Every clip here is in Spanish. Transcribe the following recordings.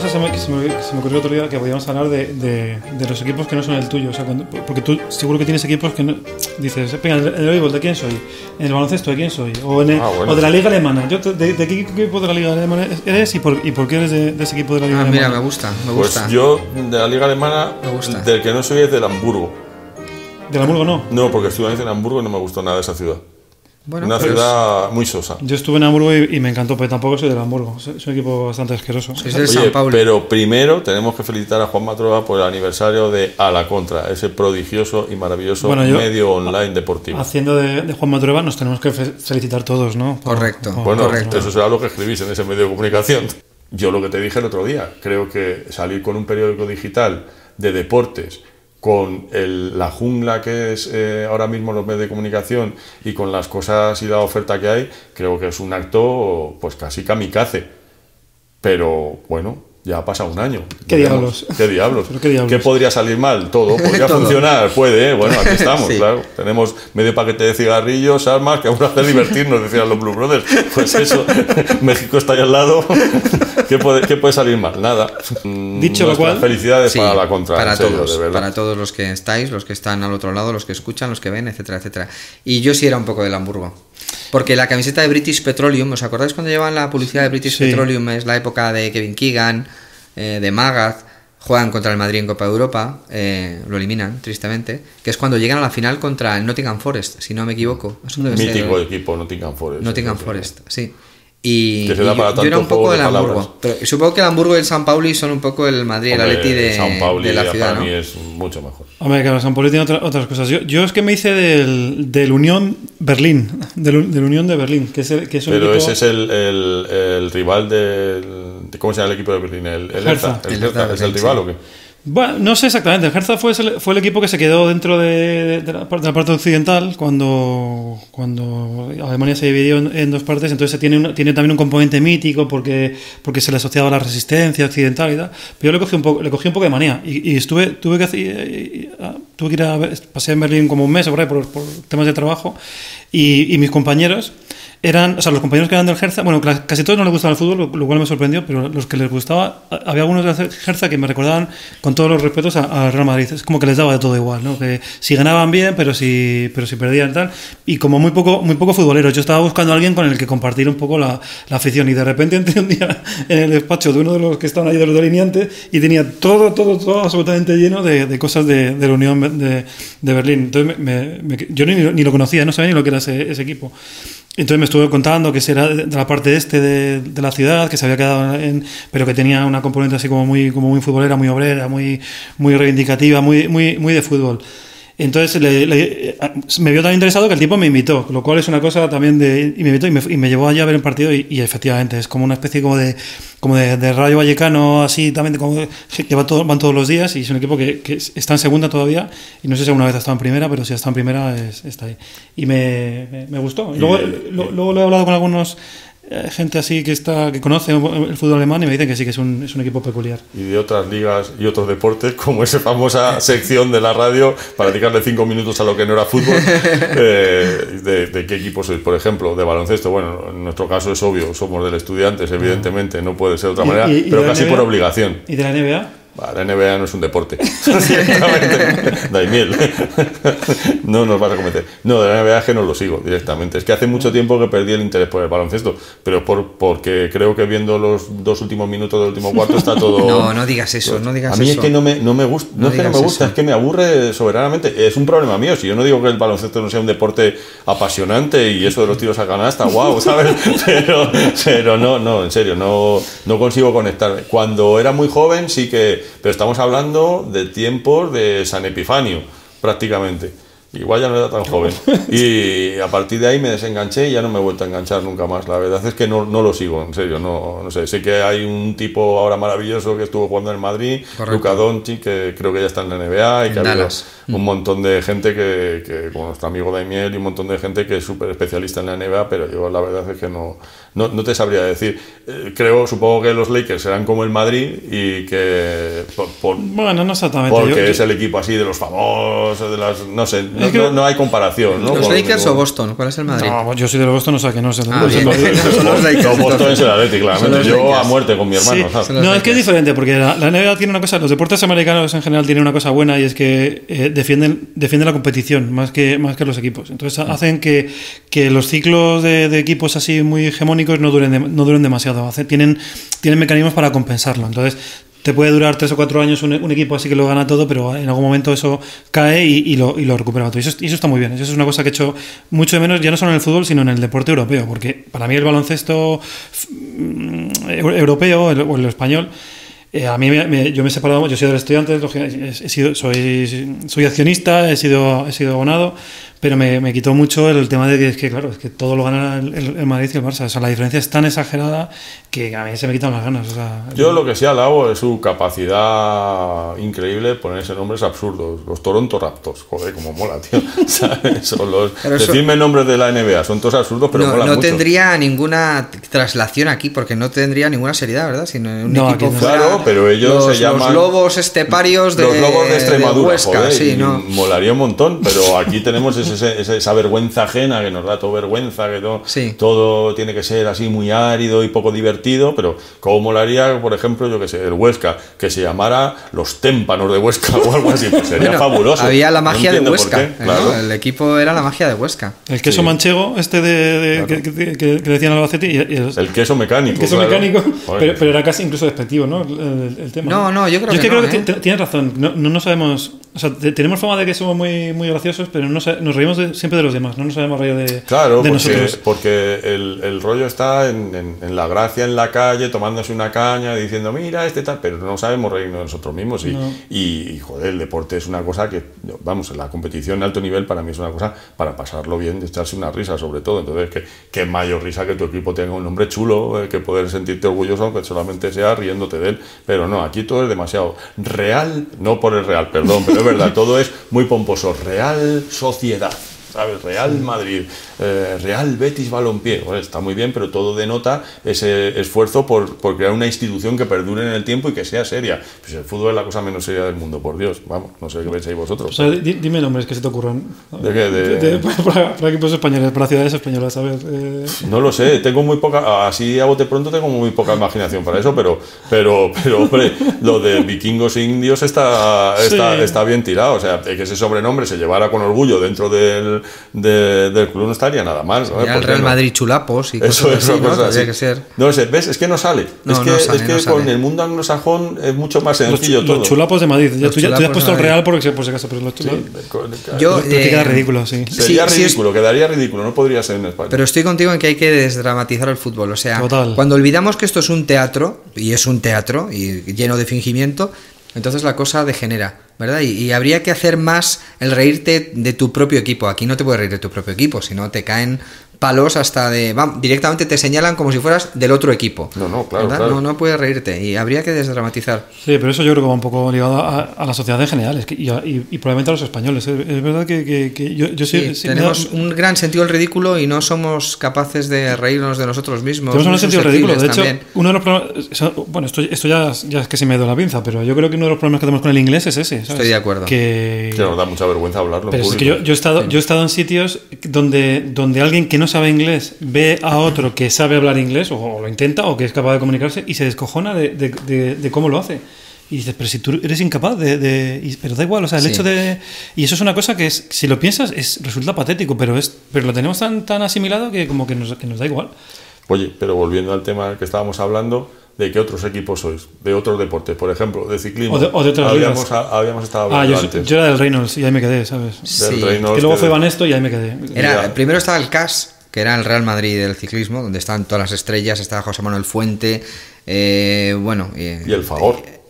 cosa se me, que se, me, que se me ocurrió otro día que podíamos hablar de, de, de los equipos que no son el tuyo. O sea, cuando- porque tú seguro que tienes equipos que no, dices, venga, en el, el béisbol, ¿de quién soy? En el baloncesto, ¿de quién soy? O, en el- Ah, bueno. o de la liga alemana. Yo, te- de, de qué equipo de la liga alemana eres y por, y por qué eres de, de ese equipo de la liga Ah, alemana? mira, me gusta, me Pues gusta. yo de la liga alemana, Me gusta. del que no soy es del Hamburgo. Del Hamburgo no. No, porque estuve en Hamburgo y no me gustó nada esa ciudad. Bueno, Una pero ciudad muy sosa. Yo estuve en Hamburgo y, y me encantó, pero tampoco soy del Hamburgo. Es un equipo bastante asqueroso. sois del Oye, San Paulo. pero primero tenemos que felicitar a Juan Matrova por el aniversario de A la Contra, ese prodigioso y maravilloso Bueno, yo- medio online deportivo. Haciendo de, de Juan Matrueva nos tenemos que fe- felicitar todos, ¿no? Por- Correcto. por- Bueno, Correcto. eso será lo que escribís en ese medio de comunicación. Yo lo que te dije el otro día, creo que salir con un periódico digital de deportes, con el- la jungla que es eh, ahora mismo los medios de comunicación y con las cosas y la oferta que hay, creo que es un acto pues casi kamikaze. Pero bueno, ya ha pasado un año. ¿Qué diablos? ¿Qué diablos? ¿Pero qué diablos? podría salir mal? Todo. ¿Podría Todo. funcionar? Puede, ¿eh? Bueno, aquí estamos, Sí. claro. Tenemos medio paquete de cigarrillos, armas, que aún hace divertirnos, decían los Blue Brothers. Pues eso, México está ahí al lado. ¿Qué puede, qué puede salir mal? Nada. Mm, Dicho lo cual- Felicidades Sí, para la contra, para serio, todos, de para todos los que estáis, los que están al otro lado, los que escuchan, los que ven, etcétera, etcétera. Y yo sí era un poco del Hamburgo. Porque la camiseta de British Petroleum, ¿os acordáis cuando llevaban la publicidad de British Sí. Petroleum? Es la época de Kevin Keegan, eh, de Magath, juegan contra el Madrid en Copa de Europa, eh, lo eliminan, tristemente, que es cuando llegan a la final contra el Nottingham Forest, si no me equivoco. Eso debe ser- Mítico equipo, Nottingham Forest. Nottingham. Forest, sí. Y, Que se da y para yo, yo era un poco de del palabras. Hamburgo. Pero supongo que el Hamburgo y el San Pauli son un poco el Madrid, el Atleti de, San Pauli de la ciudad, para ¿no? mí es mucho mejor. Hombre, claro, San Poli tiene otra- otras cosas. Yo, yo es que me hice del, del Unión Berlín, del, del Unión de Berlín, que es, el, que es un Pero equipo- ese es el, el, el rival del. de- ¿Cómo se llama el equipo de Berlín? El, el Hertha. Hertha. El El Hertha Hertha, ¿Es el rival sí. o qué? Bueno, no sé exactamente. El Hertha fue, fue el equipo que se quedó dentro de, de la, de la parte occidental cuando, cuando Alemania se dividió en, en dos partes. Entonces tiene, una- tiene también un componente mítico porque, porque se le asociaba a la resistencia occidental y tal. Pero yo le cogí un poco, le cogí un poco de manía. Y, y estuve, tuve que eh, tuve que ir a pasé en Berlín como un mes por, ahí por, por temas de trabajo. Y, y mis compañeros eran, o sea, los compañeros que eran del Hertha, bueno, casi todos no les gustaba el fútbol, lo, cual me sorprendió, pero los que les gustaba, había algunos del Hertha que me recordaban con todos los respetos al Real Madrid. Es como que les daba de todo igual, ¿no? Que si ganaban bien, pero si, pero si perdían tal. Y como muy poco, muy poco futboleros. Yo estaba buscando a alguien con el que compartir un poco la, la afición. Y de repente entré un día en el despacho de uno de los que estaban ahí de los delineantes y tenía todo, todo, todo absolutamente lleno de, de cosas de, de la Unión de, de Berlín. Entonces yo ni, ni lo conocía, no sabía ni lo que era ese equipo. Entonces me estuve contando que era de la parte este de, de la ciudad, que se había quedado en, pero que tenía una componente así como muy, como muy futbolera, muy obrera, muy, muy reivindicativa, muy, muy, muy de fútbol. Entonces le- le- eh, me vio tan interesado que el tipo me invitó, lo cual es una cosa también de... Y me invitó y me, y me llevó allá a ver un partido y, y efectivamente es como una especie como de, como de, de Rayo Vallecano, así también, como que va todo- van todos los días y es un equipo que, que está en segunda todavía y no sé si alguna vez ha estado en primera, pero si ha estado en primera es- está ahí. Y me, me, me gustó. Y- Luego, lo- luego lo he hablado con algunos eh, gente así que está que conoce el fútbol alemán y me dicen que sí que es un, es un equipo peculiar. y de otras ligas y otros deportes, como esa famosa sección de la radio para dedicarle cinco minutos a lo que no era fútbol. eh, de, de qué equipo sois, por ejemplo? De baloncesto. Bueno, en nuestro caso es obvio, somos del Estudiantes, evidentemente, no puede ser de otra Y- manera, y- y pero de la casi NBA? por obligación. ¿Y de la NBA? La NBA no es un deporte. Ciertamente. Daimiel. No nos vas a cometer. No, de la NBA es que no lo sigo directamente. Es que hace mucho tiempo que perdí el interés por el baloncesto, pero por, porque creo que viendo los dos últimos minutos del último cuarto está todo. No, no digas eso, no digas a mí eso. es que no me, no me gusta, no, No es que no me gusta, eso. es que me aburre soberanamente. Es un problema mío. Si yo no digo que el baloncesto no sea un deporte apasionante y eso de los tiros a canasta, wow, ¿sabes? Pero, pero no, no, en serio, no, no consigo conectarme. Cuando era muy joven sí que, pero estamos hablando de tiempos de San Epifanio, prácticamente. Igual ya no era tan joven. Y a partir de ahí me desenganché y ya no me he vuelto a enganchar nunca más. La verdad es que no, no lo sigo, en serio. No, no sé. Sé que hay un tipo ahora maravilloso que estuvo jugando en el Madrid. Luca Doncic, que creo que ya está en la NBA y que ha un montón de gente que, que como nuestro amigo Daimiel y un montón de gente que es súper especialista en la NBA, pero yo la verdad es que no, no, no te sabría decir. Eh, creo, supongo que los Lakers serán como el Madrid y que por, por- Bueno, no exactamente. porque Yo- es el equipo así de los famosos, de las, no sé, no, Es que- no- no hay comparación, ¿no? ¿Los Lakers o Boston? ¿Cuál es el Madrid? No, yo soy de los Boston, o sea que no sé. Ah, bien. Son los Lakers, Boston entonces. es el Atlético, Son claramente. Yo a muerte con mi hermano, No, es que es diferente, porque la, la NBA tiene una cosa, los deportes americanos en general tienen una cosa buena y es que eh, defienden, defienden la competición más que, más que los equipos. Entonces Mm. hacen que, que los ciclos de, de equipos así muy hegemónicos no duren, dem- no duren demasiado. Hace- tienen, tienen mecanismos para compensarlo. Entonces te puede durar tres o cuatro años un, equipo así que lo gana todo, pero en algún momento eso cae y, lo, recupera todo. Y eso, está muy bien. Eso es una cosa que he hecho mucho de menos, ya no solo en el fútbol, sino en el deporte europeo, porque para mí el baloncesto mm, eu- europeo o el español. eh, a mí me- yo me he separado, yo los estudiantes, lógica- he sido, soy, soy accionista, he sido, he sido abonado, pero me, me quitó mucho el tema de que, es que, claro, es que todo lo gana el, el- el Madrid y el Barça. O sea, la diferencia es tan exagerada que a mí se me quitan las ganas. o sea, Yo lo que sí alabo es su capacidad increíble de ponerse nombres absurdos. Los Toronto Raptors, joder, como mola, tío. ¿Sabes? Son los, Pero eso- Decidme nombres de la NBA, son todos absurdos, pero no molan no mucho. tendría ninguna traslación aquí porque no tendría ninguna seriedad, ¿verdad? Si no, un No, equipo no. Claro, pero ellos los, se los llaman- lobos esteparios de, los lobos de Extremadura, Huesca, joder, sí, ¿no? molaría un montón, pero aquí tenemos ese- ese- esa vergüenza ajena que nos da todo vergüenza, que todo, Sí. todo tiene que ser así muy árido y poco divertido, pero como molaría, por ejemplo, yo que sé, el Huesca, que se llamara los témpanos de Huesca o algo así, pues sería Bueno, fabuloso. Había la No magia de Huesca. qué, claro. El equipo era la magia de Huesca. el queso Sí. manchego, este de, de- que, que- que- que decían Albacete, y, y el, El queso mecánico. el queso claro. mecánico, pero, pero era casi incluso despectivo, ¿no? El, el- el tema. No, no, yo creo es que creo no, que ¿eh? ti- tienes razón. No, no, no sabemos. O sea, te- tenemos fama de que somos muy, muy graciosos, pero no nos reímos de- siempre de los demás. No nos sabemos reír de, Claro, de porque, nosotros. porque el, el rollo está en, en- en la gracia en la calle, tomándose una caña, diciendo, mira, este tal, pero no sabemos reírnos de nosotros mismos. Y, No. y, y, joder, el deporte es una cosa que, vamos, la competición de alto nivel para mí es una cosa para pasarlo bien, de echarse una risa sobre todo. Entonces, que, que mayor risa que tu equipo tenga un nombre chulo, eh, que poder sentirte orgulloso, aunque solamente sea riéndote de él. Pero no, aquí todo es demasiado real, no por el real, perdón, pero todo es muy pomposo. Real Sociedad. ¿Sabes? Real Madrid, eh, Real Betis Balompié. Bueno, está muy bien, pero todo denota ese esfuerzo por, por crear una institución que perdure en el tiempo y que sea seria. Pues el fútbol es la cosa menos seria del mundo, por Dios. Vamos, no sé qué pensáis vosotros. O sea, di- dime nombres que se te ocurran. ¿De qué? De- para, para equipos españoles, para ciudades españolas, ¿sabes? Eh, No lo sé, tengo muy poca, así a bote pronto tengo muy poca imaginación para eso, pero, pero, pero hombre, lo de vikingos e indios está, está, Sí. está bien tirado. O sea, que ese sobrenombre se llevara con orgullo dentro del, de- del club no estaría nada mal. ¿sabes? Era el ¿Por qué Real no? Madrid chulapos y Eso cosas es así, ¿no? cosa Tendría así. que ser. No sé, ¿ves? Es que no sale. No, es que, no sale, es que no con sale. el mundo anglosajón es mucho más los, sencillo chu- todo. los chulapos de Madrid. Ya, Los tú, ya, tú ya has puesto el. Real porque, por si acaso, pero los chulapos. Yo, Pero que eh, queda ridículo, sí. Sería Sí, sí, ridículo, quedaría ridículo, no podría ser en España. Pero estoy contigo en que hay que desdramatizar el fútbol. O sea, Total. cuando olvidamos que esto es un teatro, y es un teatro, y lleno de fingimiento, entonces la cosa degenera, ¿verdad? Y, habría que hacer más el reírte de tu propio equipo. Aquí no te puedes reír de tu propio equipo, si no te caen palos hasta de... vam, directamente te señalan como si fueras del otro equipo. No, no, claro. No, no puedes reírte y habría que desdramatizar. Sí, pero eso yo creo que va un poco ligado a, a la sociedad en general es que- y, a- y- y probablemente a los españoles. Es, es verdad que, que- que yo, yo sí, Sí, sí, me tenemos da- un gran sentido del ridículo y no somos capaces de reírnos de nosotros mismos. Tenemos un sentido ridículo. De hecho, también. uno de los problemas. Bueno, esto, esto ya, ya es que se me ha ido la pinza, pero yo creo que uno de los problemas que tenemos con el inglés es ese. ¿sabes? Estoy de acuerdo. Que, Que nos da mucha vergüenza hablarlo. en pero es que yo he estado, yo he estado en sitios donde, donde alguien que no sabe inglés ve a otro que sabe hablar inglés, o, lo intenta, o que es capaz de comunicarse, y se descojona de, de- de- de cómo lo hace. Y dices, pero si tú eres incapaz de... de- y- pero da igual, o sea, el Sí. hecho de... Y eso es una cosa que, es, si lo piensas, es, resulta patético, pero, es, pero lo tenemos tan, tan asimilado que como que nos, que nos da igual. Oye, pero volviendo al tema que estábamos hablando, ¿de qué otros equipos sois? De otros deportes, por ejemplo, de ciclismo. O de- o de otras habíamos, ligas. a- habíamos estado Ah, hablando yo, antes. yo era del Reynolds y ahí me quedé, ¿sabes? del Sí. Reynolds, que luego fue Banesto y ahí me quedé. Era, primero estaba el CAS, que era el Real Madrid del ciclismo, donde estaban todas las estrellas, estaba José Manuel Fuente, eh, bueno... eh, Y el Fagor. eh,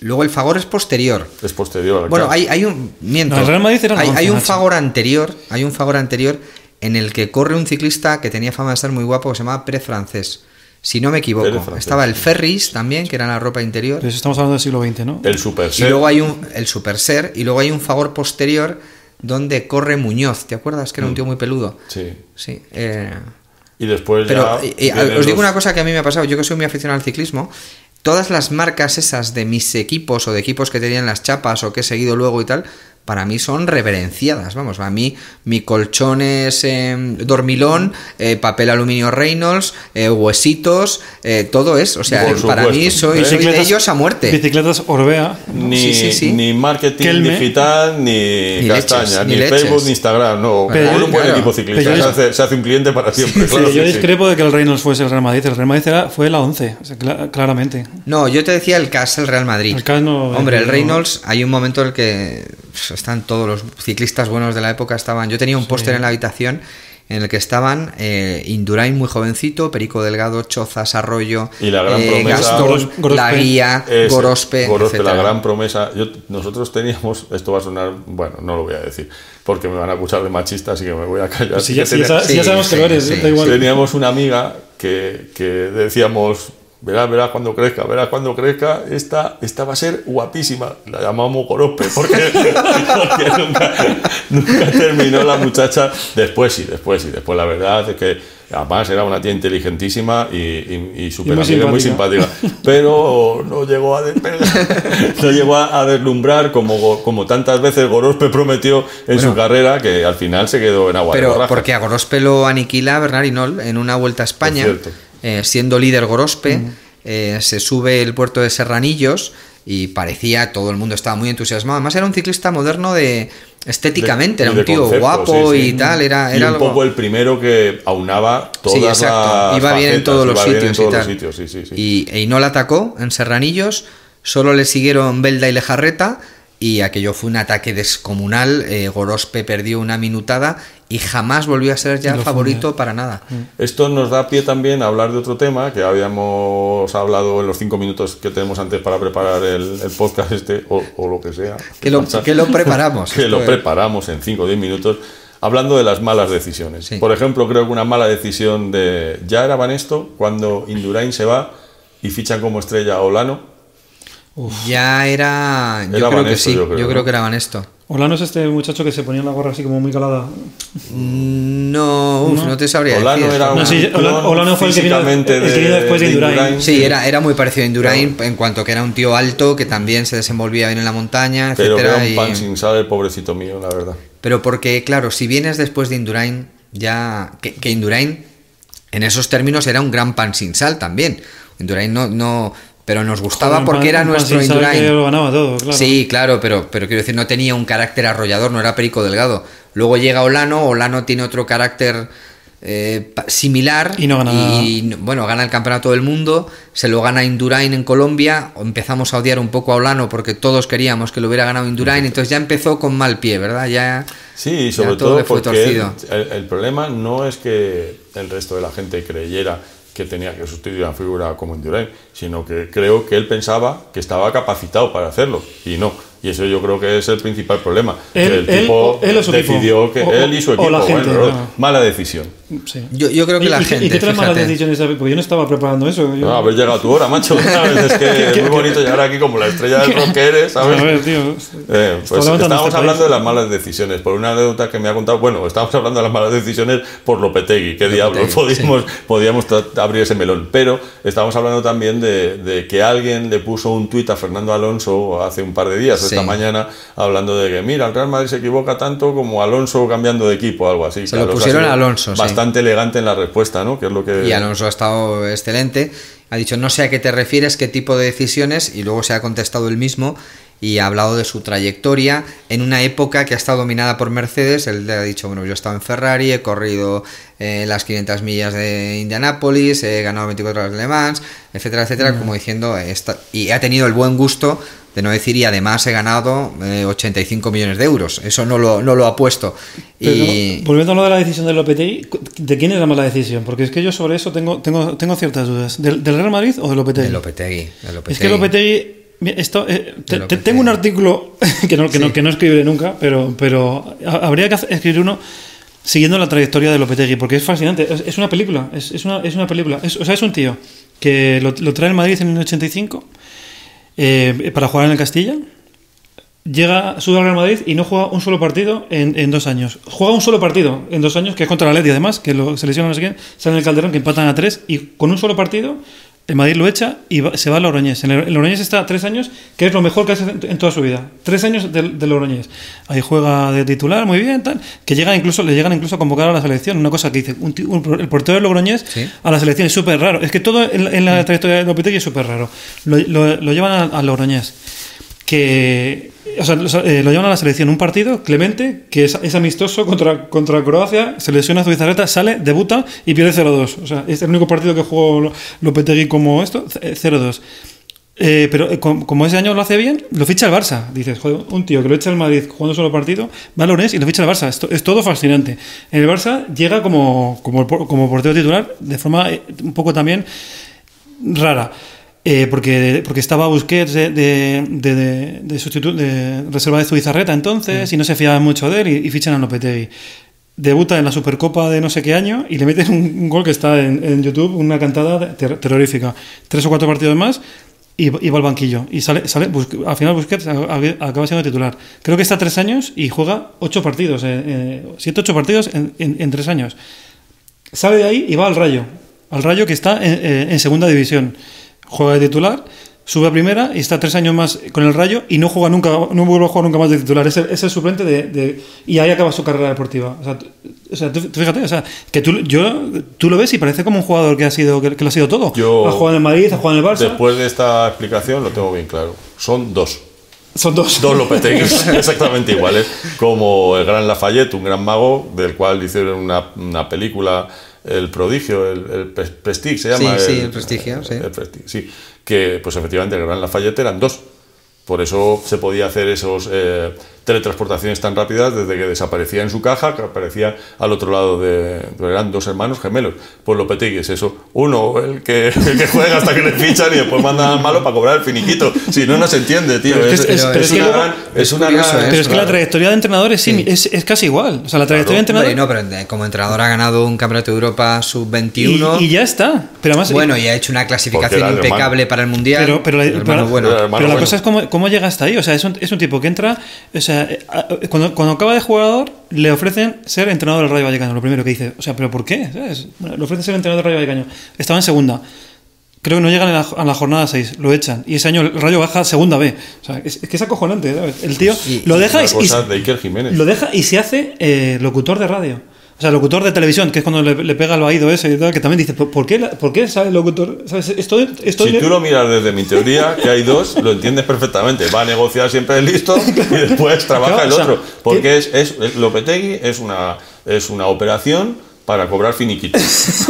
luego el Fagor es posterior. Es posterior Bueno, hay, hay un... Miento. No, el Real Madrid era el hay, hay un. Fagor anterior, hay un Fagor anterior en el que corre un ciclista que tenía fama de ser muy guapo, que se llamaba Pérez Francés. Si no me equivoco. Francés. Estaba el Ferris también, que era la ropa interior. Pero eso estamos hablando del siglo XX, ¿no? El Super Y luego hay un, el Super Ser, y luego hay un Fagor posterior donde corre Muñoz. ¿Te acuerdas? Que era Mm. un tío muy peludo. Sí. Sí. eh, Y después pero ya. eh, eh, vienen os digo una cosa que a mí me ha pasado, yo que soy muy aficionado al ciclismo, todas las marcas esas de mis equipos o de equipos que tenían las chapas o que he seguido luego y tal, para mí son reverenciadas. Vamos, a mí mi colchón es eh, dormilón, eh, papel aluminio Reynolds, eh, huesitos, eh, todo es. O sea, Por para supuesto. mí soy, soy de ellos a muerte. Bicicletas Orbea. Ni, Sí, sí, sí. ni marketing Kelme. digital, ni, Ni castaña, leches, ni, ni leches. Facebook, ni Instagram. No, Pero con yo- un buen claro. equipo ciclista. Se, hace, se hace un cliente para siempre. claro yo discrepo de que el Reynolds fuese el Real Madrid. El Real Madrid era- fue la 11, o sea, cla- claramente. No, yo te decía el CAS, el Real Madrid. El CAS no- Hombre, el no- Reynolds, hay un momento en el que están todos los ciclistas buenos de la época. estaban Yo tenía un póster en la habitación en el que estaban eh, Indurain muy jovencito, Perico Delgado, Chozas, Arroyo, Y la gran promesa- Gastón, Goros- Gorospe. La Guía, Ese, Gorospe, Gorospe, la gran promesa. Yo- nosotros teníamos, esto va a sonar, bueno, no lo voy a decir, porque me van a acusar de machista, así que me voy a callar. Si Sí ya, si sí, sabemos que lo eres, sí, da igual. Teníamos una amiga que, que decíamos, verás, verás cuando crezca, verás cuando crezca, esta, esta va a ser guapísima. La llamamos Gorospe porque, porque nunca, nunca terminó la muchacha. Después sí, después sí, después la verdad es que además era una tía inteligentísima y, y, y súper muy amiga, muy simpática. Pero no llegó a no llegó a, deslumbrar como, como tantas veces Gorospe prometió en su carrera que al final se quedó en agua Pero porque a Gorospe lo aniquila Bernard Hinault en una vuelta a España. Eh, siendo líder Gorospe, eh, se sube el puerto de Serranillos y parecía, todo el mundo estaba muy entusiasmado. Además era un ciclista moderno de estéticamente, De- era un tío concepto, guapo sí, sí. y tal, era, Y era un algo... poco el primero que aunaba todas Sí, exacto. las Iba bien en todos los sitios y los tal. sitios, sí. Y e Hinault atacó en Serranillos, solo le siguieron Belda y Lejarreta y aquello fue un ataque descomunal. eh, Gorospe perdió una minutada y jamás volvió a ser ya Lo favorito para nada. Esto nos da pie también a hablar de otro tema que habíamos hablado en los cinco minutos que tenemos antes para preparar el, el podcast este, o, o lo que sea. Que lo, que lo preparamos. que lo es- preparamos en 5 o 10 minutos, hablando de las malas decisiones. Sí. Por ejemplo, creo que una mala decisión de ya era Banesto cuando Indurain se va y fichan como estrella a Olano. Ya era. Yo Era creo que sí. yo Yo creo, que era Vanesto. Olano es este muchacho que se ponía la gorra así como muy calada. No, uf, no, te sabría Olano decir. era un No, sí, clon Olano- Olano fue el que vino- físicamente el que vino después de Indurain. Sí, era, era muy parecido a Indurain en cuanto que era un tío alto que también se desenvolvía bien en la montaña, Pero que era etcétera. un y- pan sin sal el pobrecito mío, la verdad. Pero porque, claro, si vienes después de Indurain, ya. Que, que Indurain, en esos términos, era un gran pan sin sal también. Indurain no. no pero nos gustaba Joder, porque era nuestro Indurain. que lo ganaba todo, claro. Sí, claro, pero, pero quiero decir, no tenía un carácter arrollador, no era Perico Delgado. Luego llega Olano, Olano tiene otro carácter eh, similar. Y no gana y, bueno, gana el campeonato del mundo, se lo gana Indurain en Colombia, empezamos a odiar un poco a Olano porque todos queríamos que lo hubiera ganado Indurain, entonces ya empezó con mal pie, ¿verdad? Ya... Sí, Ya sobre todo todo le fue porque torcido. el, el problema no es que el resto de la gente creyera que tenía que sustituir a una figura como Indurain, sino que creo que él pensaba que estaba capacitado para hacerlo y no. Y eso yo creo que es el principal problema. Él- que el él tipo él decidió que O- él y su o equipo. la gente, bueno, no. Mala decisión. Sí. Yo, yo creo que ¿Y, la y gente... ¿Y qué traes malas fíjate, decisiones? Porque yo no estaba preparando eso. Yo- No, haber llegado a tu hora, macho. ¿sabes? Es que es muy bonito llegar aquí como la estrella del rock que eres, ¿sabes? A ver, tío. Eh, pues estábamos este hablando país. de las malas decisiones. Por una anécdota que me ha contado, bueno, estábamos hablando de las malas decisiones por Lopetegui. ¿Qué diablos? Podíamos, podíamos abrir ese melón. Pero estábamos hablando también de, de que alguien le puso un tuit a Fernando Alonso hace un par de días, o Sí. esta mañana, hablando de que, mira, el Real Madrid se equivoca tanto como Alonso cambiando de equipo, algo así. Se lo pusieron a Alonso, sí. Bastante elegante en la respuesta, ¿no? Que es lo que... Y Alonso ha estado excelente. Ha dicho, no sé a qué te refieres, qué tipo de decisiones, y luego se ha contestado él mismo y ha hablado de su trayectoria en una época que ha estado dominada por Mercedes. Él le ha dicho, bueno, yo he estado en Ferrari, he corrido eh, las 500 millas de Indianápolis, he ganado 24 horas de Le Mans, etcétera, etcétera, como diciendo, esta- y ha tenido el buen gusto de no decir, y además he ganado eh, 85 millones de euros. Eso no lo, no lo ha puesto. Pero, Y... volviendo a lo de la decisión de Lopetegui, ¿de quién es la mala decisión? Porque es que yo sobre eso tengo, tengo, tengo ciertas dudas. ¿Del, del Real Madrid o de Lopetegui? De Lopetegui. de Es que Lopetegui. Esto, eh, te- te- Lopetegui. tengo un artículo que no, que, no, que no escribiré nunca, pero, pero ha- habría que escribir uno siguiendo la trayectoria de Lopetegui, porque es fascinante. Es, es una película, es, es una, es una película. Es- o sea, es un tío que lo, lo trae el Madrid en el 85 eh, para jugar en el Castilla. Llega, sube al Real Madrid y no juega un solo partido en, dos años. Juega un solo partido en dos años, que es contra la Leti además, que lo, se lesiona no sé quién, sale en el Calderón, que empatan a tres, y con un solo partido El Madrid lo echa y va- se va al Logroñés. En el, está tres años, que es lo mejor que hace en, en toda su vida. Tres años del, del. Ahí juega de titular, muy bien, tal. Que llega incluso, le llegan incluso a convocar a la selección. Una cosa que dice, un el portero del Sí. a la selección es súper raro. Es que todo en, en la trayectoria de Lopetegui es súper raro. Lo, lo- lo llevan al, Logroñés. Que, o sea, lo, eh, lo llevan a la selección. Un partido, Clemente, que es, es amistoso contra, contra Croacia, se lesiona a Zubizarreta, sale, debuta y pierde 0-2. O sea, es el único partido que jugó Lo- Lopetegui como esto, eh, 0-2. Eh, pero eh, com- como ese año lo hace bien, lo ficha el Barça. Dices, joder, un tío que lo echa el Madrid jugando solo partido, va al y lo ficha el Barça. Esto, es todo fascinante. El Barça llega como, como, como portero titular de forma eh, un poco también rara. Eh, porque, porque estaba Busquets de, de, de, de, reserva de Zubizarreta entonces y no se fiaban mucho de él y, y fichan a Lopetegui. Debuta en la Supercopa de no sé qué año y le meten un, un gol que está en, en YouTube, una cantada ter- terrorífica. Tres o cuatro partidos más y, y va al banquillo. Y sale, al final Busquets acaba siendo titular. Creo que está tres años y juega ocho partidos, eh, eh, siete ocho partidos en, en- en tres años. Sale de ahí y va al Rayo. Al Rayo que está en, eh, en segunda división. Juega de titular, sube a primera y está tres años más con el Rayo y no juega nunca, no vuelve a jugar nunca más de titular. Es el, es el suplente de, de- y ahí acaba su carrera deportiva. O sea, tú, o sea, tú- fíjate, o sea, que tú, yo, tú lo ves y parece como un jugador que ha sido, que, que lo ha sido todo. Yo- ha jugado en el Madrid, ha jugado en el Barça. Después de esta explicación lo tengo bien claro. Son dos. Son dos. Dos Lopeteguis exactamente iguales, como el gran Lafayette, un gran mago, del cual hicieron una, una película, El Prodigio, el, el Pres- Prestige se llama. Sí, sí, El Prestigio, sí. el Prestige, sí. Que pues efectivamente el gran Lafayette eran dos. Por eso se podía hacer esos eh, teletransportaciones tan rápidas desde que desaparecía en su caja, que aparecía al otro lado de... Eran dos hermanos gemelos. Pues Lopetegui es eso. Uno, el que, el que juega hasta que le fichan y después mandan al malo para cobrar el finiquito. Si no, no se entiende, tío. Pero es Es, es- es pero es que una gran... Es es una curioso, gran- ¿eh? Pero es que la trayectoria de entrenador es, simi- es, es casi igual. O sea, la trayectoria de entrenador. Hombre, no, pero como entrenador ha ganado un campeonato de Europa sub-21. y, y ya está. Pero además, Bueno, y ha hecho una clasificación hermano. impecable para el mundial. Pero, pero la, El bueno. El pero la bueno. cosa es cómo, cómo llega hasta ahí. O sea, es un, es un tipo que entra. O sea, eh, a- cuando, cuando acaba de jugador, le ofrecen ser entrenador del Rayo Vallecano. Lo primero que dice. O sea, ¿pero por qué? ¿Sabes? Bueno, le ofrecen ser entrenador del Rayo Vallecano. Estaba en segunda. Creo que no llegan a la, a la jornada 6, lo echan. Y ese año el Rayo baja a segunda B. O sea, es, es que es acojonante, ¿sabes? El tío Y- lo deja y, de Iker Jiménez. lo deja y se hace eh, locutor de radio. O sea, locutor de televisión, que es cuando le, le pega el oído ese y tal, que también dice, ¿por qué, por qué sabe locutor? ¿Sabes? Estoy, estoy Si tú lo miras desde mi teoría, que hay dos, lo entiendes perfectamente. Va a negociar siempre el listo y después trabaja Claro, el o sea, otro. Porque ¿qué? es, es, es- Lopetegui es una, es una operación para cobrar finiquito.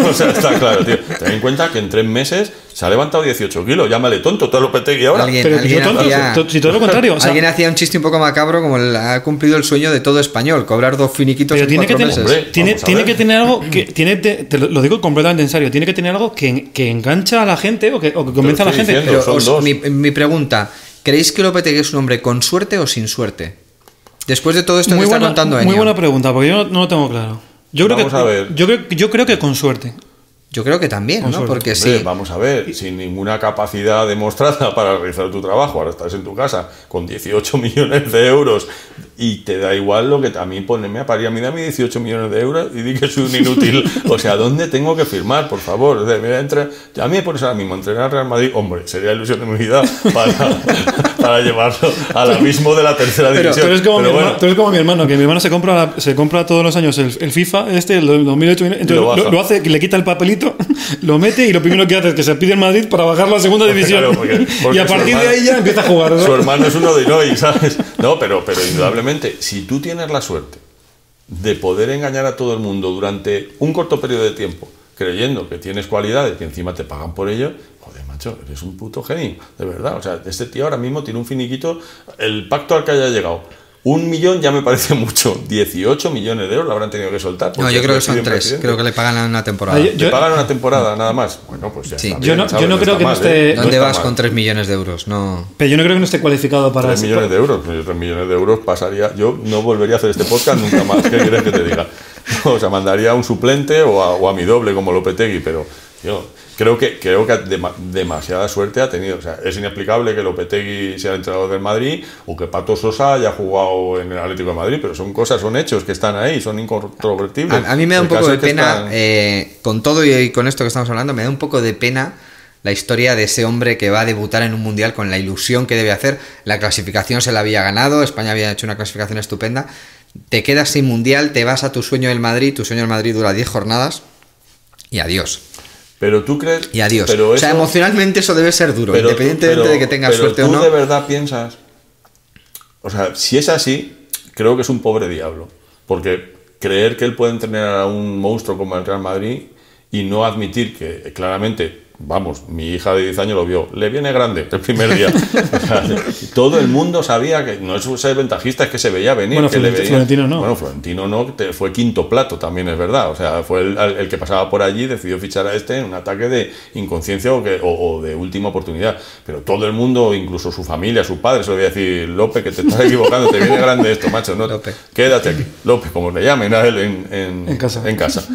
O sea, está claro, tío. Ten en cuenta que en tres meses se ha levantado 18 kilos. Llámale tonto, todo Lopetegui ahora. Alguien- Pero yo tonto, hacía- si todo lo contrario. O sea, Alguien hacía un chiste un poco macabro como el- ha cumplido el sueño de todo español, cobrar dos finiquitos pero en tiene que, cuatro meses. Hombre, tiene, que tener algo que. Tiene, te, te lo lo digo completamente en serio. Tiene que tener algo que, que engancha a la gente o que, o que convenza a la gente. diciendo. Pero os- mi, mi pregunta, ¿creéis que Lopetegui es un hombre con suerte o sin suerte? Después de todo esto que está contando muy buena pregunta, porque yo no, no lo tengo claro. Yo creo, Vamos que, a ver. Yo, creo, yo creo que con suerte. Yo creo que también, Con ¿no? suerte. Porque Hombre, sí. Vamos a ver, sin ninguna capacidad demostrada para realizar tu trabajo, ahora estás en tu casa con 18 millones de euros y te da igual lo que a mí poneme a parir a mí dame 18 millones de euros y di que soy un inútil. o sea, ¿dónde tengo que firmar, por favor? O sea, mira, entra- a mí me pones ahora mismo a entrenar al Real Madrid, hombre, sería la ilusión de mi vida para, para llevarlo al abismo de la tercera Pero- división. Tú eres, como Pero hermano, bueno, tú eres como mi hermano, que mi hermano se compra, la- se compra todos los años el, el FIFA, este, el 2008, entonces lo lo, lo hace, le quita el papelito, lo mete y lo primero que hace es que se pide el Madrid para bajar la segunda división. claro, porque- porque y a partir de hermano- ahí ya empieza a jugar. ¿no? Su hermano es uno de Inoy, ¿sabes? No, pero, pero indudablemente, si tú tienes la suerte de poder engañar a todo el mundo durante un corto periodo de tiempo, creyendo que tienes cualidades que encima te pagan por ello, joder, macho, eres un puto genio, de verdad. O sea, este tío ahora mismo tiene un finiquito, el pacto al que haya llegado. Un millón ya me parece mucho. 18 millones de euros lo habrán tenido que soltar. No, yo creo que son tres. presidente. Creo que le pagan a una temporada. Ah, yo- ¿Te pagan una temporada nada más? Bueno, pues ya Sí. está Yo no- yo no creo está que no esté- ¿eh? No ¿Dónde vas mal. con 3 millones de euros? No. Pero yo no creo que no esté cualificado para 3 millones de euros, pues 3 millones de euros pasaría. Yo no volvería a hacer este podcast nunca más. ¿Qué quieres que te diga? O sea, mandaría a un suplente o a, o a mi doble como Lopetegui, pero yo creo que creo que dema- demasiada suerte ha tenido. O sea, es inexplicable que Lopetegui sea el entrenador del Madrid o que Pato Sosa haya jugado en el Atlético de Madrid, pero son cosas, son hechos que están ahí, son incontrovertibles. A, a mí me da un El poco de pena, están- eh, con todo y, y con esto que estamos hablando, me da un poco de pena la historia de ese hombre que va a debutar en un mundial con la ilusión que debe hacer. La clasificación se la había ganado, España había hecho una clasificación estupenda. Te quedas sin mundial, te vas a tu sueño del Madrid, tu sueño del Madrid dura 10 jornadas y adiós. Pero tú crees. Y adiós. Pero o sea, eso- emocionalmente eso debe ser duro, pero independientemente pero- de que tengas pero suerte o tú no. de verdad piensas. O sea, si es así, creo que es un pobre diablo. Porque creer que él puede entrenar a un monstruo como el Real Madrid y no admitir que eh, claramente. Vamos, mi hija de 10 años lo vio. Le viene grande el primer día. O sea, todo el mundo sabía que no es ser ventajista, es que se veía venir. Bueno, que le Florent- veía- Florentino no. Bueno, Florentino no, fue quinto plato, también es verdad. O sea, fue el, el que pasaba por allí, decidió fichar a este en un ataque de inconsciencia o, que- o- o de última oportunidad. Pero todo el mundo, incluso su familia, su padre, se lo voy a decir, López, que te estás equivocando, te viene grande esto, macho. No, López. Quédate aquí. López, como le llamen a él en, en- En casa. En casa.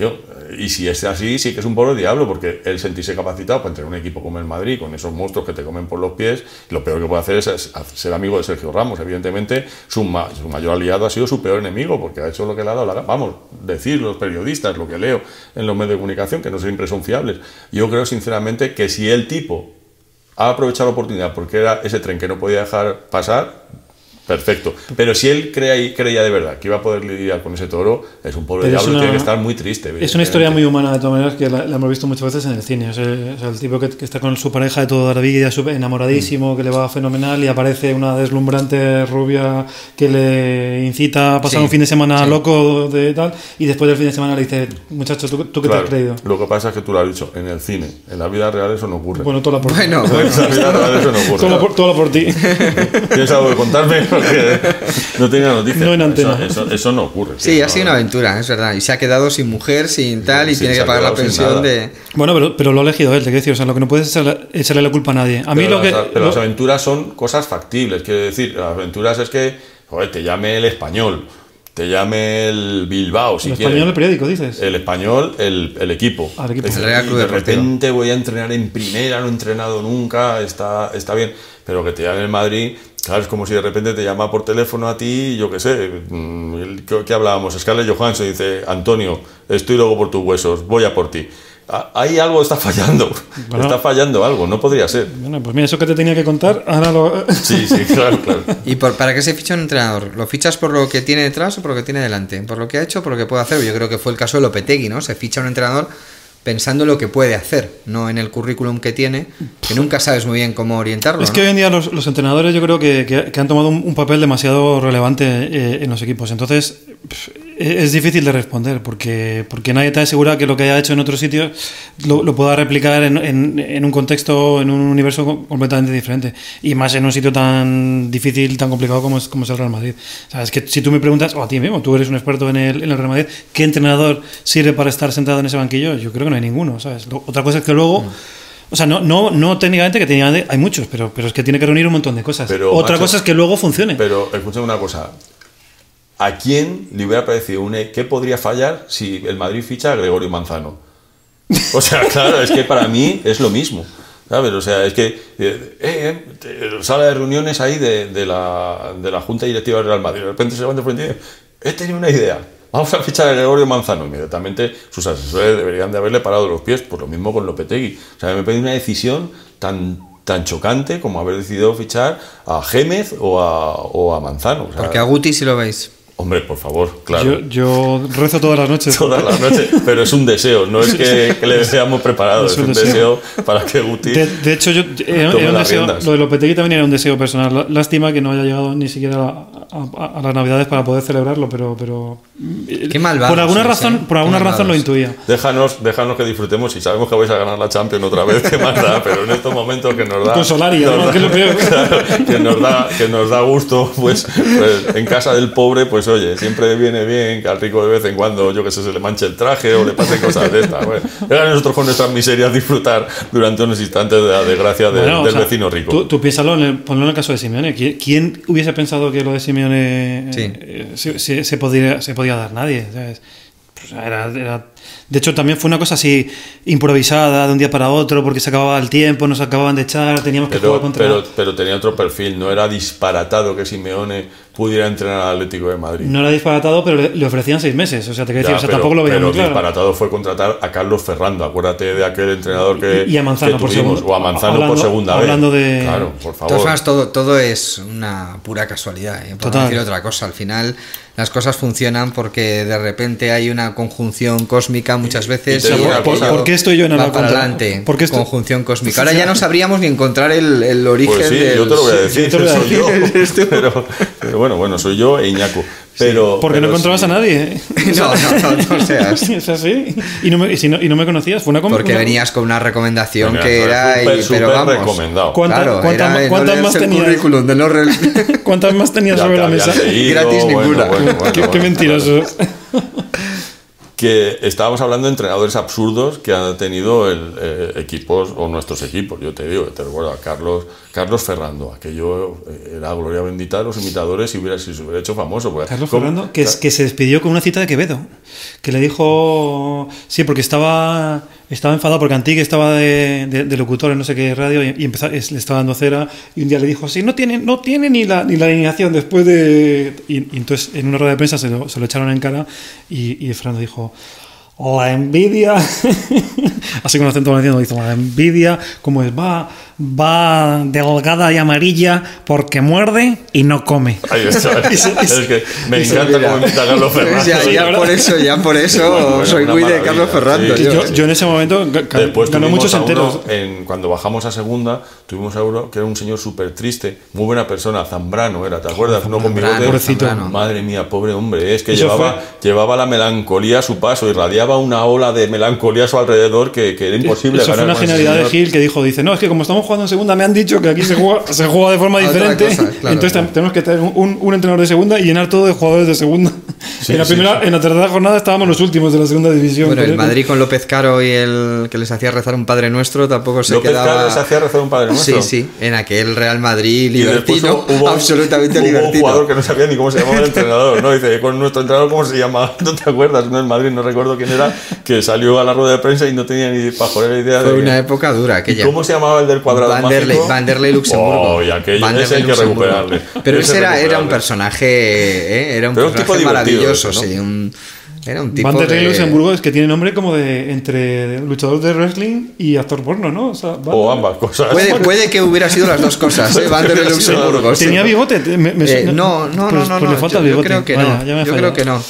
Tío, y si es así, sí que es un pobre diablo, porque él sentirse capacitado para entrenar un equipo como el Madrid, con esos monstruos que te comen por los pies, lo peor que puede hacer es, ser amigo de Sergio Ramos. Evidentemente, su, ma- su mayor aliado ha sido su peor enemigo, porque ha hecho lo que le ha dado la. Vamos, decir los periodistas, lo que leo en los medios de comunicación, que no siempre son fiables. Yo creo, sinceramente, que si el tipo ha aprovechado la oportunidad porque era ese tren que no podía dejar pasar, perfecto. Pero si él crea, creía de verdad que iba a poder lidiar con ese toro, es un pobre Pero diablo, una- tiene que estar muy triste. Es una historia muy humana, de todas maneras, que la, la hemos visto muchas veces en el cine. O sea, o sea, el tipo que, que está con su pareja de toda la vida, enamoradísimo, que le va fenomenal, y aparece una deslumbrante rubia que le incita a pasar Sí, un fin de semana sí. loco de tal, y después del fin de semana le dice, muchacho, ¿tú, tú qué Claro, te has creído? Lo que pasa es que tú lo has dicho, en el cine, en la vida real eso no ocurre. Bueno, todo por Bueno, en la vida real eso no ocurre. todo, por, todo por ti. ¿Tienes algo que contarme? No tenía noticias. No en antena. Eso, eso- eso no ocurre. Sí, ha no, sido una aventura, es verdad. Y se ha quedado sin mujer, sin tal, y Sí, tiene que pagar la pensión de... Bueno, pero, pero lo ha elegido él, te quiero decir, o sea, lo que no puedes es echarle, la culpa a nadie. A mí pero lo que... las, pero lo- las aventuras son cosas factibles. Quiero decir, las aventuras es que joder, te llame el español, te llame el Bilbao, si el quieres. español, el periódico, dices. El español, el, el equipo. Ah, el equipo. El Real Club de repente voy a entrenar en primera, no he entrenado nunca, está, está bien. Pero que te llame el Madrid, claro, es como si de repente te llama por teléfono a ti, yo qué sé, mm, ¿qué, qué hablábamos? Scarlett Johansson dice, Antonio, estoy luego por tus huesos, voy a por ti. Ah, Ahí algo está fallando, Bueno. está fallando algo, no podría ser. Bueno, pues mira, eso que te tenía que contar, ahora lo... Sí, sí, claro, claro. ¿Y por, para qué se ficha un entrenador? ¿Lo fichas por lo que tiene detrás o por lo que tiene delante? ¿Por lo que ha hecho o por lo que puede hacer? Yo creo que fue el caso de Lopetegui, ¿no? Se ficha un entrenador pensando en lo que puede hacer, no en el currículum que tiene, que nunca sabes muy bien cómo orientarlo. Es ¿no? que hoy en día los, los entrenadores yo creo que, que- que han tomado un, un papel demasiado relevante eh, en los equipos. Entonces es difícil de responder porque, porque nadie te asegura que lo que haya hecho en otros sitios lo, lo pueda replicar en, en- en un contexto, en un universo co- completamente diferente. Y más en un sitio tan difícil, tan complicado como es, como es el Real Madrid. O sea, es que si tú me preguntas, o a ti mismo, tú eres un experto en el, en el Real Madrid, ¿qué entrenador sirve para estar sentado en ese banquillo? Yo creo que no hay ninguno. ¿sabes? Lo- Otra cosa es que luego... O sea, no, no, no técnicamente, que técnicamente hay muchos, pero, pero es que tiene que reunir un montón de cosas. Pero, Otra macho, cosa es que luego funcione. Pero escúchame una cosa. ¿A quién le hubiera parecido un qué podría fallar si el Madrid ficha a Gregorio Manzano? O sea, claro, es que para mí es lo mismo. ¿Sabes? O sea, es que eh, eh, eh, sala de reuniones ahí de, de la, de la Junta Directiva del Real Madrid. De repente se levanta frente y dice, he tenido una idea. Vamos a fichar a Gregorio Manzano. Inmediatamente sus asesores deberían de haberle parado los pies. Por lo mismo con Lopetegui. O sea, me parece una decisión tan, tan chocante como haber decidido fichar a Gémez o a, o a Manzano. Porque a Guti si lo veis. Hombre, por favor, claro. Yo, yo rezo todas las noches. Todas las noches, pero es un deseo, no es que, que le deseamos preparado, es, un deseo. para que Guti. De, de hecho, yo, era, Tome era un deseo, lo de Lopetegui también era un deseo personal. Lá- Lástima que no haya llegado ni siquiera a, a- a las Navidades para poder celebrarlo, pero, pero Qué malvado por alguna razón, ¿eh? por alguna razón lo intuía. Déjanos, déjanos que disfrutemos y sabemos que vais a ganar la Champions otra vez, que más da, pero en estos momentos que nos da. Con Solari, da- que es lo peor. claro, que, nos da, que nos da gusto, pues, pues, en casa del pobre, pues oye, siempre viene bien que al rico de vez en cuando, yo que sé, se le manche el traje o le pasen cosas de estas. Bueno, Venga nosotros con nuestras miserias disfrutar durante unos instantes de la desgracia de- Bueno, o del sea, vecino rico. Tú, tú piénsalo, en el, ponlo en el caso de Simeone. ¿Quién, quién hubiese pensado que lo de Simeone eh, Sí. eh, se, se- se podía, se podía dar? Nadie. era- era- de hecho, también fue una cosa así improvisada de un día para otro, porque se acababa el tiempo, nos acababan de echar, teníamos que jugar Pero, contra. pero, pero tenía otro perfil, no era disparatado que Simeone pudiera entrenar al Atlético de Madrid. No era disparatado, pero le, ofrecían seis meses. O sea, te quiero decir, o sea, pero- tampoco lo veía pero muy claro. disparatado fue contratar a Carlos Ferrando. Acuérdate de aquel entrenador que, Y a Manzano por segundo- o a Manzano hablando- por segunda hablando vez. de- Claro, por todas favor. formas, todo, todo es una pura casualidad. ¿eh? Por no decir otra cosa. Al final, las cosas funcionan porque de repente hay una conjunción cósmica muchas veces. y aquello cosa- ¿Por qué estoy yo en para adelante. por qué estoy- Conjunción cósmica. Ahora ya no sabríamos ni encontrar el, el origen Pues sí, del- yo te lo voy a sí, decir, yo te lo voy a yo. Tú. Pero, pero bueno, bueno, soy yo e Iñaco. Pero, Porque no encontrabas sí. a nadie. ¿eh? No, no, no, no seas. Es así. Y no me, y si no, y no me conocías. Fue una Porque una- venías con una recomendación Venga, que era. es y- súper, pero vamos. recomendado. ¿Cuánta- Claro, cuánta- era de no cuántas más el tenías? currículum, de no re- ¿Cuántas más tenías Ya sobre te la mesa? leído, Gratis bueno, ninguna. bueno, bueno, qué, qué bueno. mentiroso. Que estábamos hablando de entrenadores absurdos que han tenido el, eh, equipos o nuestros equipos. Yo te digo, te recuerdo a Carlos, Carlos Ferrando, aquello eh, era gloria bendita de los imitadores y hubiera, si se hubiera hecho famoso. porque- Carlos ¿cómo? Fernando, que, es- que se despidió con una cita de Quevedo. Que le dijo. Sí, porque estaba estaba enfadado porque Antique estaba de, de- locutor en no sé qué radio y, empezó- le estaba dando cera. Y un día le dijo así: No tiene, no tiene ni, la, ni la alineación después de. Y, entonces en una rueda de prensa se lo, echaron en cara y, y Fernando dijo. La envidia, así con acento valenciano, dice, la envidia, como es, va, va delgada y amarilla porque muerde y no come. Ahí está. Es que me encanta cómo imita a Carlos Ferrando. Ya, por eso, ya por eso Bueno, bueno, soy muy de. Carlos Ferrando. Sí, yo. Yo, yo en ese momento Después muchos enteros. en- cuando bajamos a segunda, tuvimos a uno que era un señor súper triste, muy buena persona, Zambrano era, ¿te acuerdas? Uno con Zambrano, bigote. Madre mía, pobre hombre, es que Eso llevaba, fue- llevaba la melancolía a su paso, irradiaba una ola de melancolía a su alrededor que, que era imposible Eso fue una genialidad de. Gil que dijo, dice, no, es que como estamos jugando en segunda me han dicho que aquí se juega, se juega de forma Otra diferente, cosa, claro, entonces claro. tenemos que tener un, un entrenador de segunda y llenar todo de jugadores de segunda. Sí, en, la sí, primera, en la tercera jornada estábamos los últimos de la segunda división. Bueno, el Madrid con López Caro y el que les hacía rezar un Padre Nuestro tampoco se López quedaba... Caro les hacía rezar un Padre Nuestro. Sí, sí, en aquel Real Madrid libertino, hubo- absolutamente hubo un libertino. jugador que no sabía ni cómo se llamaba el entrenador, ¿no? Dice, con nuestro entrenador, ¿cómo se llama? ¿No te acuerdas? No, en Madrid, no recuerdo quién era, que salió a la rueda de prensa y no tenía ni pajolera idea Fue de... una época dura ¿Y aquella. ¿Cómo se llamaba el del cuadrado Vanderlei? Vanderlei Luxemburgo. Oh, y aquello, Vanderlei ese hay que recuperarle. Pero Ese ese era, era un recuperarle. personaje, ¿eh? era un Pero un tipo personaje divertido maravilloso, ¿no? sí. un- era un tipo Vanderlei de... Luxemburgo es que tiene nombre como de entre luchador de wrestling y actor porno, ¿no? O, sea, O Van- ambas cosas. Puede, puede que hubiera sido las dos cosas, ¿eh? Dos Luxemburgo. sí. ¿Tenía bigote? Te- me- me- Eh, no, no, pues- no, no, pues le no, falta yo, el yo bigote. creo que Vaya, no. yo creo que no.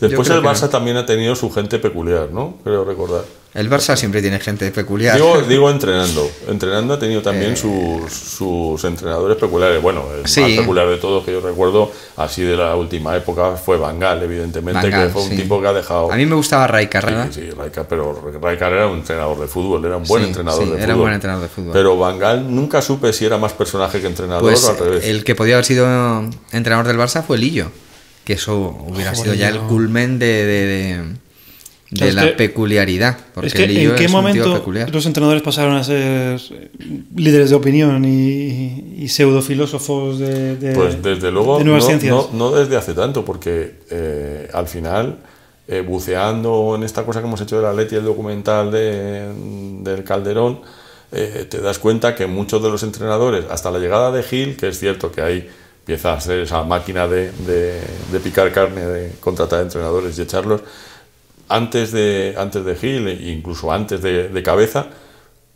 Después el Barça también ha tenido su gente peculiar, ¿no? Creo recordar. El Barça siempre tiene gente peculiar. Digo, digo entrenando. Entrenando ha tenido también sus, sus entrenadores peculiares. Bueno, el Sí. más peculiar de todos que yo recuerdo, así de la última época, fue Bangal, evidentemente, Van Gaal, que fue un sí. tipo que ha dejado. A mí me gustaba Raikar, ¿verdad? Sí, sí, Rijkaard, pero Rijkaard era un entrenador de fútbol, era un buen Sí, entrenador sí, de fútbol. era un buen entrenador de fútbol. Pero Bangal nunca supe si era más personaje que entrenador Pues o al revés. el que podía haber sido entrenador del Barça fue Lillo. Que eso hubiera sido ya el culmen de, de, de- de es la que- peculiaridad. Porque Es que Lillo en qué es un tío momento peculiar. los entrenadores pasaron a ser eh, líderes de opinión y, y pseudofilósofos de, de, Pues desde luego de no, nuevas ciencias. no- no desde hace tanto, porque eh, al final, eh, buceando en esta cosa que hemos hecho de la Leti, el documental de, del Calderón, eh, te das cuenta que muchos de los entrenadores, hasta la llegada de Gil, que es cierto que ahí empieza a ser esa máquina de, de- de picar carne, de contratar entrenadores y echarlos, antes de, antes de Gil, e incluso antes de, Cabeza,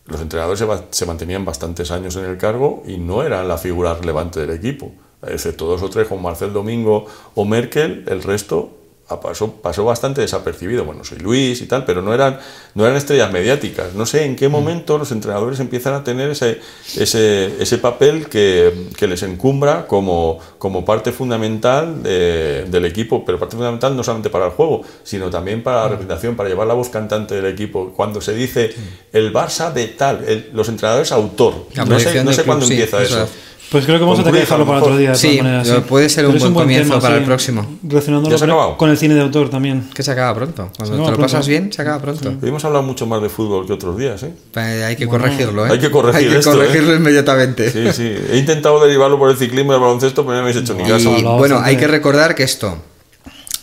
los entrenadores se, mantenían bastantes años en el cargo y no eran la figura relevante del equipo. Excepto dos o tres como Marcel Domingo o Merkel, el resto pasó, pasó bastante desapercibido. Bueno, soy Luis y tal, pero no eran, no eran estrellas mediáticas. No sé en qué momento los entrenadores empiezan a tener ese, ese, ese papel que, que les encumbra como, como parte fundamental de- del equipo, pero parte fundamental no solamente para el juego, sino también para la representación, para llevar la voz cantante del equipo. Cuando se dice el Barça de tal, el- los entrenadores autor. No sé, no sé cuándo sí, empieza eso eso. Es. Pues creo que vamos a tener que dejarlo para otro día. de Sí, maneras, puede ser un Pero buen comienzo para el próximo. Relacionándolo ¿Ya se ha con, acabado? con el cine de autor también. Que se acaba pronto. Cuando acaba te lo pronto. pasas bien, se acaba pronto. Hemos hablado mucho más de fútbol que otros días, ¿eh? Eh, Hay que corregirlo, ¿eh? hay que corregir Hay que esto, corregirlo inmediatamente. Sí, sí. He intentado derivarlo por el ciclismo y el baloncesto, pero no me habéis hecho ni Y caso. hablado bueno, hay que recordar que esto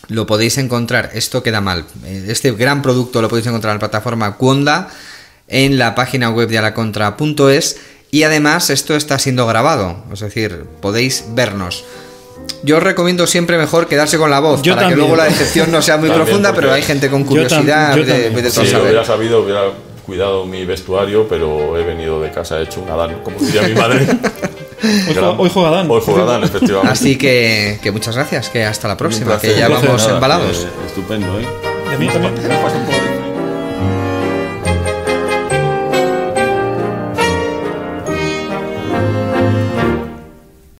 lo podéis encontrar, esto queda mal. eh, Este gran producto lo podéis encontrar en la plataforma Cuonda, en la página web de alacontra.es y además esto está siendo grabado, es decir, podéis vernos. yo recomiendo siempre mejor quedarse con la voz, Yo para que también. luego la decepción no sea muy También, profunda, pero hay gente con Yo curiosidad yo de, de todo lo saber. hubiera sabido, hubiera cuidado mi vestuario, pero he venido de casa hecho un Adán, como diría mi madre. Hoy juega- hoy juega Dan. Hoy juega Dan, efectivamente. Así que, que muchas gracias, que hasta la próxima, placer. que ya vamos nada, embalados. que Estupendo, ¿eh? A mí también.